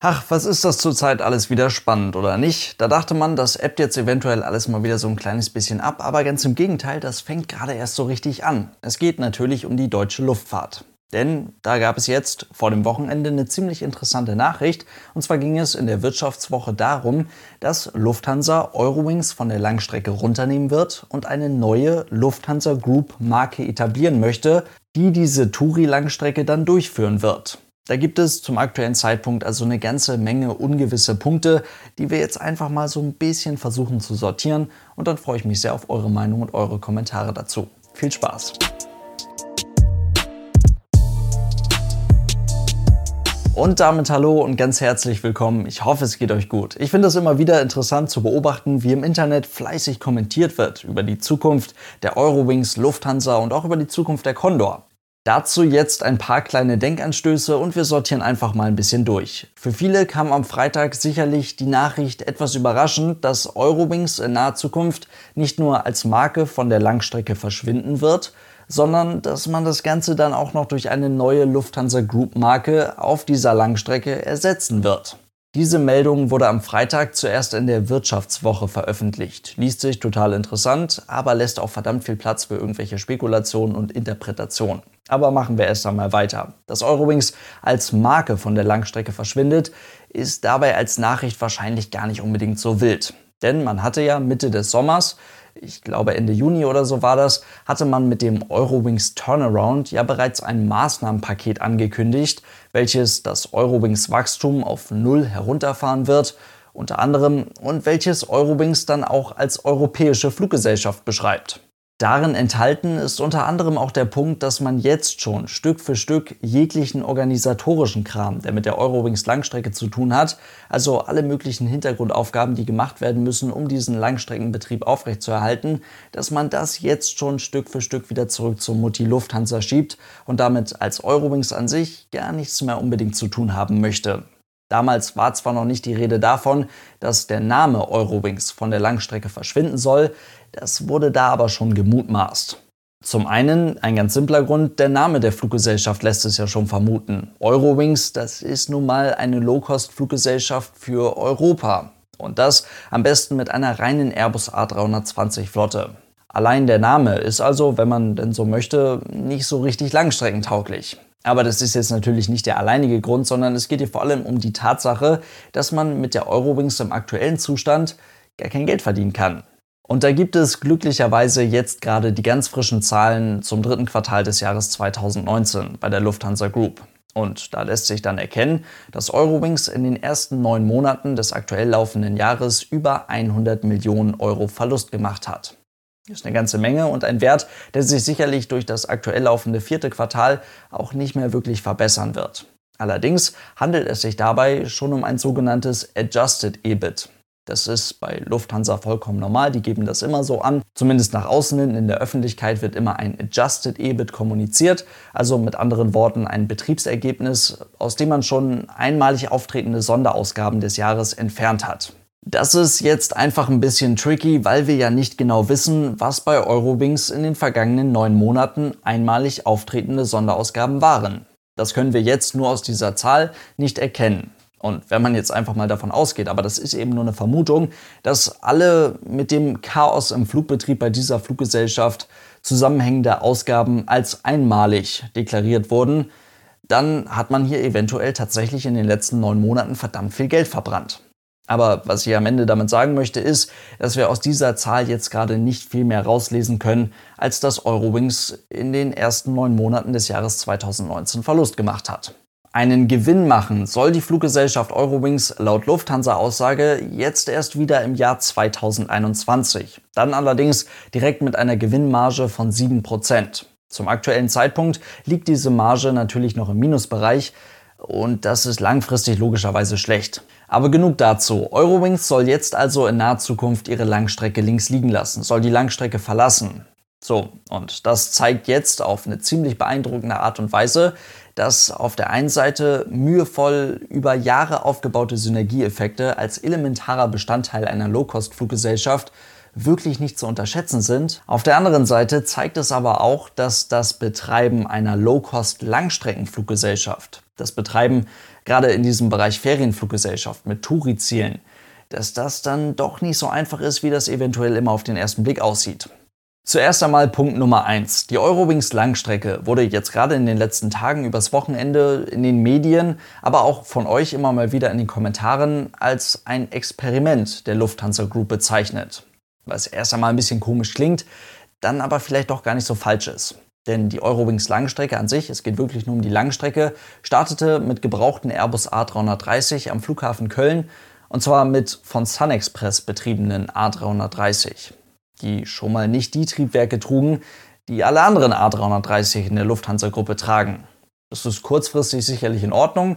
Ach, was ist das zurzeit alles wieder spannend, oder nicht? Da dachte man, das ebbt jetzt eventuell alles mal wieder so ein kleines bisschen ab, aber ganz im Gegenteil, das fängt gerade erst so richtig an. Es geht natürlich um die deutsche Luftfahrt. Denn da gab es jetzt vor dem Wochenende eine ziemlich interessante Nachricht. Und zwar ging es in der Wirtschaftswoche darum, dass Lufthansa Eurowings von der Langstrecke runternehmen wird und eine neue Lufthansa Group Marke etablieren möchte, die diese Touri-Langstrecke dann durchführen wird. Da gibt es zum aktuellen Zeitpunkt also eine ganze Menge ungewisse Punkte, die wir jetzt einfach mal so ein bisschen versuchen zu sortieren und dann freue ich mich sehr auf eure Meinung und eure Kommentare dazu. Viel Spaß! Und damit hallo und ganz herzlich willkommen. Ich hoffe, es geht euch gut. Ich finde es immer wieder interessant zu beobachten, wie im Internet fleißig kommentiert wird über die Zukunft der Eurowings, Lufthansa und auch über die Zukunft der Condor. Dazu jetzt ein paar kleine Denkanstöße und wir sortieren einfach mal ein bisschen durch. Für viele kam am Freitag sicherlich die Nachricht etwas überraschend, dass Eurowings in naher Zukunft nicht nur als Marke von der Langstrecke verschwinden wird, sondern dass man das Ganze dann auch noch durch eine neue Lufthansa Group Marke auf dieser Langstrecke ersetzen wird. Diese Meldung wurde am Freitag zuerst in der Wirtschaftswoche veröffentlicht. Liest sich total interessant, aber lässt auch verdammt viel Platz für irgendwelche Spekulationen und Interpretationen. Aber machen wir erst einmal weiter. Dass Eurowings als Marke von der Langstrecke verschwindet, ist dabei als Nachricht wahrscheinlich gar nicht unbedingt so wild. Denn man hatte ja Mitte des Sommers ich glaube Ende Juni oder so war das, hatte man mit dem Eurowings Turnaround ja bereits ein Maßnahmenpaket angekündigt, welches das Eurowings Wachstum auf Null herunterfahren wird, unter anderem, und welches Eurowings dann auch als europäische Fluggesellschaft beschreibt. Darin enthalten ist unter anderem auch der Punkt, dass man jetzt schon Stück für Stück jeglichen organisatorischen Kram, der mit der Eurowings Langstrecke zu tun hat, also alle möglichen Hintergrundaufgaben, die gemacht werden müssen, um diesen Langstreckenbetrieb aufrechtzuerhalten, dass man das jetzt schon Stück für Stück wieder zurück zur Mutti Lufthansa schiebt und damit als Eurowings an sich gar nichts mehr unbedingt zu tun haben möchte. Damals war zwar noch nicht die Rede davon, dass der Name Eurowings von der Langstrecke verschwinden soll, das wurde da aber schon gemutmaßt. Zum einen ein ganz simpler Grund, der Name der Fluggesellschaft lässt es ja schon vermuten. Eurowings, das ist nun mal eine Low-Cost-Fluggesellschaft für Europa. Und das am besten mit einer reinen Airbus A320 Flotte. Allein der Name ist also, wenn man denn so möchte, nicht so richtig langstreckentauglich. Aber das ist jetzt natürlich nicht der alleinige Grund, sondern es geht hier vor allem um die Tatsache, dass man mit der Eurowings im aktuellen Zustand gar kein Geld verdienen kann. Und da gibt es glücklicherweise jetzt gerade die ganz frischen Zahlen zum dritten Quartal des Jahres 2019 bei der Lufthansa Group. Und da lässt sich dann erkennen, dass Eurowings in den ersten neun Monaten des aktuell laufenden Jahres über 100 Millionen Euro Verlust gemacht hat. Das ist eine ganze Menge und ein Wert, der sich sicherlich durch das aktuell laufende vierte Quartal auch nicht mehr wirklich verbessern wird. Allerdings handelt es sich dabei schon um ein sogenanntes Adjusted EBIT. Das ist bei Lufthansa vollkommen normal, die geben das immer so an. Zumindest nach außen hin in der Öffentlichkeit wird immer ein Adjusted EBIT kommuniziert, also mit anderen Worten ein Betriebsergebnis, aus dem man schon einmalig auftretende Sonderausgaben des Jahres entfernt hat. Das ist jetzt einfach ein bisschen tricky, weil wir ja nicht genau wissen, was bei Eurowings in den vergangenen neun Monaten einmalig auftretende Sonderausgaben waren. Das können wir jetzt nur aus dieser Zahl nicht erkennen. Und wenn man jetzt einfach mal davon ausgeht, aber das ist eben nur eine Vermutung, dass alle mit dem Chaos im Flugbetrieb bei dieser Fluggesellschaft zusammenhängende Ausgaben als einmalig deklariert wurden, dann hat man hier eventuell tatsächlich in den letzten neun Monaten verdammt viel Geld verbrannt. Aber was ich am Ende damit sagen möchte, ist, dass wir aus dieser Zahl jetzt gerade nicht viel mehr rauslesen können, als dass Eurowings in den ersten neun Monaten des Jahres 2019 Verlust gemacht hat. Einen Gewinn machen soll die Fluggesellschaft Eurowings laut Lufthansa-Aussage jetzt erst wieder im Jahr 2021. Dann allerdings direkt mit einer Gewinnmarge von 7%. Zum aktuellen Zeitpunkt liegt diese Marge natürlich noch im Minusbereich und das ist langfristig logischerweise schlecht. Aber genug dazu. Eurowings soll jetzt also in naher Zukunft ihre Langstrecke links liegen lassen, soll die Langstrecke verlassen. So, und das zeigt jetzt auf eine ziemlich beeindruckende Art und Weise, dass auf der einen Seite mühevoll über Jahre aufgebaute Synergieeffekte als elementarer Bestandteil einer Low-Cost-Fluggesellschaft wirklich nicht zu unterschätzen sind. Auf der anderen Seite zeigt es aber auch, dass das Betreiben einer Low-Cost-Langstreckenfluggesellschaft, das Betreiben gerade in diesem Bereich Ferienfluggesellschaft mit Touri-Zielen, dass das dann doch nicht so einfach ist, wie das eventuell immer auf den ersten Blick aussieht. Zuerst einmal Punkt Nummer 1. Die Eurowings Langstrecke wurde jetzt gerade in den letzten Tagen übers Wochenende in den Medien, aber auch von euch immer mal wieder in den Kommentaren als ein Experiment der Lufthansa Group bezeichnet. Was erst einmal ein bisschen komisch klingt, dann aber vielleicht doch gar nicht so falsch ist. Denn die Eurowings Langstrecke an sich, es geht wirklich nur um die Langstrecke, startete mit gebrauchten Airbus A330 am Flughafen Köln und zwar mit von SunExpress betriebenen A330, die schon mal nicht die Triebwerke trugen, die alle anderen A330 in der Lufthansa-Gruppe tragen. Das ist kurzfristig sicherlich in Ordnung,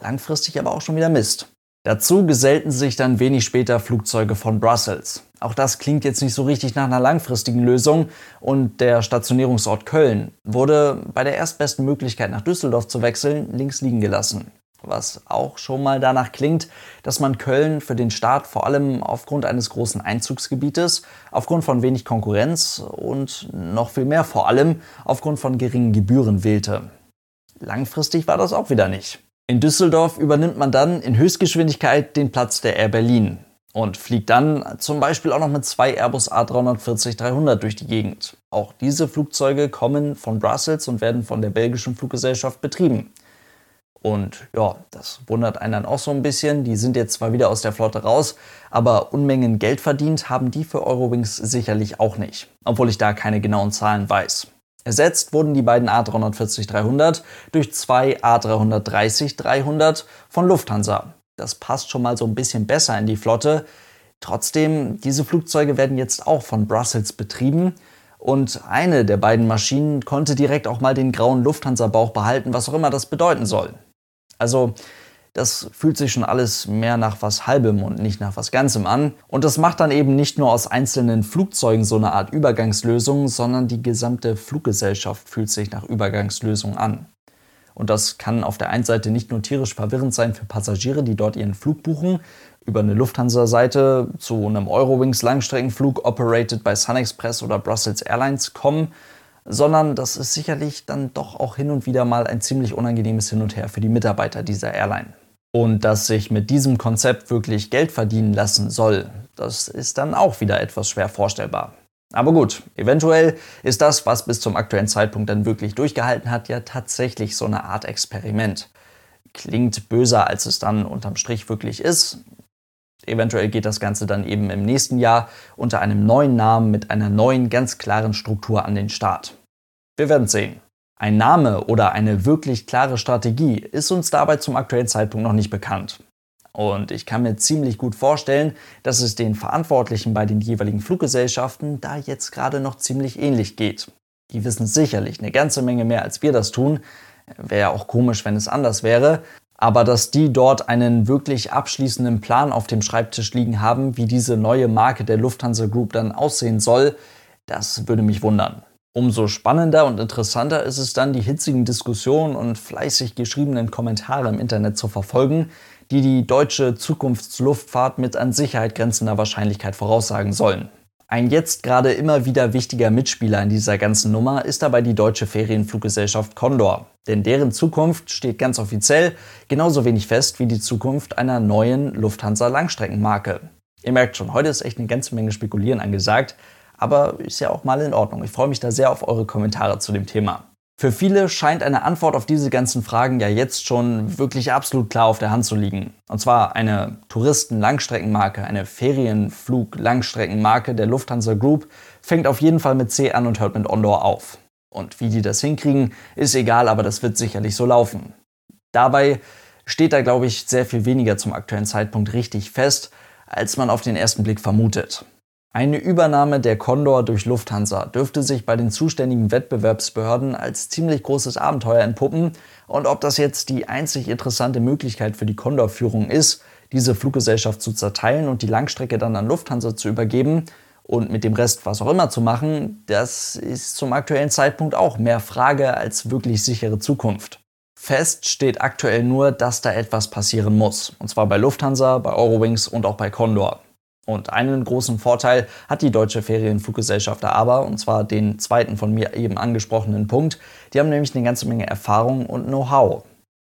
langfristig aber auch schon wieder Mist. Dazu gesellten sich dann wenig später Flugzeuge von Brussels. Auch das klingt jetzt nicht so richtig nach einer langfristigen Lösung und der Stationierungsort Köln wurde bei der erstbesten Möglichkeit nach Düsseldorf zu wechseln links liegen gelassen was auch schon mal danach klingt, dass man Köln für den Start vor allem aufgrund eines großen Einzugsgebietes, aufgrund von wenig Konkurrenz und noch viel mehr vor allem aufgrund von geringen Gebühren wählte. Langfristig war das auch wieder nicht. In Düsseldorf übernimmt man dann in Höchstgeschwindigkeit den Platz der Air Berlin und fliegt dann zum Beispiel auch noch mit zwei Airbus A340-300 durch die Gegend. Auch diese Flugzeuge kommen von Brussels und werden von der belgischen Fluggesellschaft betrieben. Und ja, das wundert einen dann auch so ein bisschen. Die sind jetzt zwar wieder aus der Flotte raus, aber Unmengen Geld verdient haben die für Eurowings sicherlich auch nicht, obwohl ich da keine genauen Zahlen weiß. Ersetzt wurden die beiden A340-300 durch zwei A330-300 von Lufthansa. Das passt schon mal so ein bisschen besser in die Flotte. Trotzdem, diese Flugzeuge werden jetzt auch von Brussels betrieben und eine der beiden Maschinen konnte direkt auch mal den grauen Lufthansa-Bauch behalten, was auch immer das bedeuten soll. Also das fühlt sich schon alles mehr nach was Halbem und nicht nach was Ganzem an. Und das macht dann eben nicht nur aus einzelnen Flugzeugen so eine Art Übergangslösung, sondern die gesamte Fluggesellschaft fühlt sich nach Übergangslösung an. Und das kann auf der einen Seite nicht nur tierisch verwirrend sein für Passagiere, die dort ihren Flug buchen, über eine Lufthansa-Seite zu einem Eurowings Langstreckenflug operated by SunExpress oder Brussels Airlines kommen, sondern das ist sicherlich dann doch auch hin und wieder mal ein ziemlich unangenehmes Hin und Her für die Mitarbeiter dieser Airline. Und dass sich mit diesem Konzept wirklich Geld verdienen lassen soll, das ist dann auch wieder etwas schwer vorstellbar. Aber gut, eventuell ist das, was bis zum aktuellen Zeitpunkt dann wirklich durchgehalten hat, ja tatsächlich so eine Art Experiment. Klingt böser, als es dann unterm Strich wirklich ist. Eventuell geht das Ganze dann eben im nächsten Jahr unter einem neuen Namen mit einer neuen, ganz klaren Struktur an den Start. Wir werden sehen. Ein Name oder eine wirklich klare Strategie ist uns dabei zum aktuellen Zeitpunkt noch nicht bekannt. Und ich kann mir ziemlich gut vorstellen, dass es den Verantwortlichen bei den jeweiligen Fluggesellschaften da jetzt gerade noch ziemlich ähnlich geht. Die wissen sicherlich eine ganze Menge mehr, als wir das tun. Wäre ja auch komisch, wenn es anders wäre. Aber dass die dort einen wirklich abschließenden Plan auf dem Schreibtisch liegen haben, wie diese neue Marke der Lufthansa Group dann aussehen soll, das würde mich wundern. Umso spannender und interessanter ist es dann, die hitzigen Diskussionen und fleißig geschriebenen Kommentare im Internet zu verfolgen, die die deutsche Zukunftsluftfahrt mit an Sicherheit grenzender Wahrscheinlichkeit voraussagen sollen. Ein jetzt gerade immer wieder wichtiger Mitspieler in dieser ganzen Nummer ist dabei die deutsche Ferienfluggesellschaft Condor. Denn deren Zukunft steht ganz offiziell genauso wenig fest wie die Zukunft einer neuen Lufthansa Langstreckenmarke. Ihr merkt schon, heute ist echt eine ganze Menge Spekulieren angesagt. Aber ist ja auch mal in Ordnung. Ich freue mich da sehr auf eure Kommentare zu dem Thema. Für viele scheint eine Antwort auf diese ganzen Fragen ja jetzt schon wirklich absolut klar auf der Hand zu liegen. Und zwar eine Touristen-Langstreckenmarke, eine Ferienflug-Langstreckenmarke der Lufthansa Group fängt auf jeden Fall mit C an und hört mit Ondor auf. Und wie die das hinkriegen, ist egal, aber das wird sicherlich so laufen. Dabei steht da, glaube ich, sehr viel weniger zum aktuellen Zeitpunkt richtig fest, als man auf den ersten Blick vermutet. Eine Übernahme der Condor durch Lufthansa dürfte sich bei den zuständigen Wettbewerbsbehörden als ziemlich großes Abenteuer entpuppen und ob das jetzt die einzig interessante Möglichkeit für die Condor-Führung ist, diese Fluggesellschaft zu zerteilen und die Langstrecke dann an Lufthansa zu übergeben und mit dem Rest was auch immer zu machen, das ist zum aktuellen Zeitpunkt auch mehr Frage als wirklich sichere Zukunft. Fest steht aktuell nur, dass da etwas passieren muss. Und zwar bei Lufthansa, bei Eurowings und auch bei Condor. Und einen großen Vorteil hat die deutsche Ferienfluggesellschaft aber, und zwar den zweiten von mir eben angesprochenen Punkt. Die haben nämlich eine ganze Menge Erfahrung und Know-how.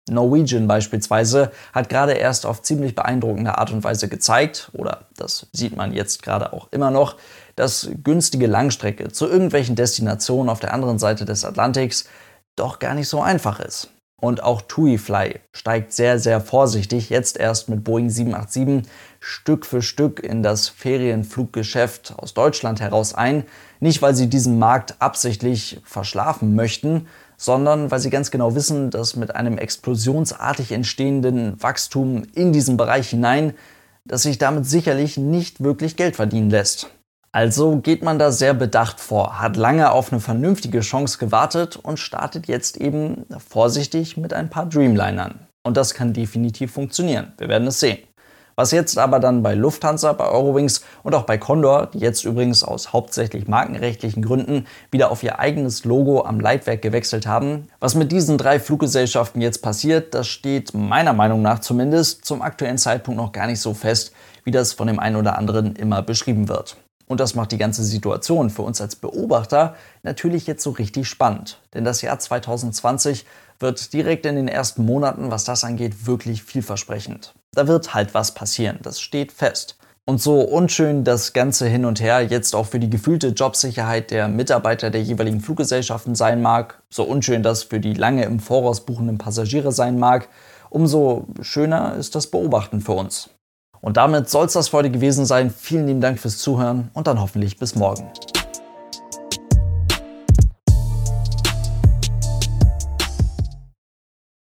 Norwegian beispielsweise hat gerade erst auf ziemlich beeindruckende Art und Weise gezeigt, oder das sieht man jetzt gerade auch immer noch, dass günstige Langstrecke zu irgendwelchen Destinationen auf der anderen Seite des Atlantiks doch gar nicht so einfach ist. Und auch TuiFly steigt sehr, sehr vorsichtig, jetzt erst mit Boeing 787 Stück für Stück in das Ferienfluggeschäft aus Deutschland heraus ein. Nicht, weil sie diesen Markt absichtlich verschlafen möchten, sondern weil sie ganz genau wissen, dass mit einem explosionsartig entstehenden Wachstum in diesen Bereich hinein, dass sich damit sicherlich nicht wirklich Geld verdienen lässt. Also geht man da sehr bedacht vor, hat lange auf eine vernünftige Chance gewartet und startet jetzt eben vorsichtig mit ein paar Dreamlinern. Und das kann definitiv funktionieren. Wir werden es sehen. Was jetzt aber dann bei Lufthansa, bei Eurowings und auch bei Condor, die jetzt übrigens aus hauptsächlich markenrechtlichen Gründen wieder auf ihr eigenes Logo am Leitwerk gewechselt haben, was mit diesen drei Fluggesellschaften jetzt passiert, das steht meiner Meinung nach zumindest zum aktuellen Zeitpunkt noch gar nicht so fest, wie das von dem einen oder anderen immer beschrieben wird. Und das macht die ganze Situation für uns als Beobachter natürlich jetzt so richtig spannend. Denn das Jahr 2020 wird direkt in den ersten Monaten, was das angeht, wirklich vielversprechend. Da wird halt was passieren, das steht fest. Und so unschön das Ganze hin und her jetzt auch für die gefühlte Jobsicherheit der Mitarbeiter der jeweiligen Fluggesellschaften sein mag, so unschön das für die lange im Voraus buchenden Passagiere sein mag, umso schöner ist das Beobachten für uns. Und damit soll es das für heute gewesen sein. Vielen lieben Dank fürs Zuhören und dann hoffentlich bis morgen.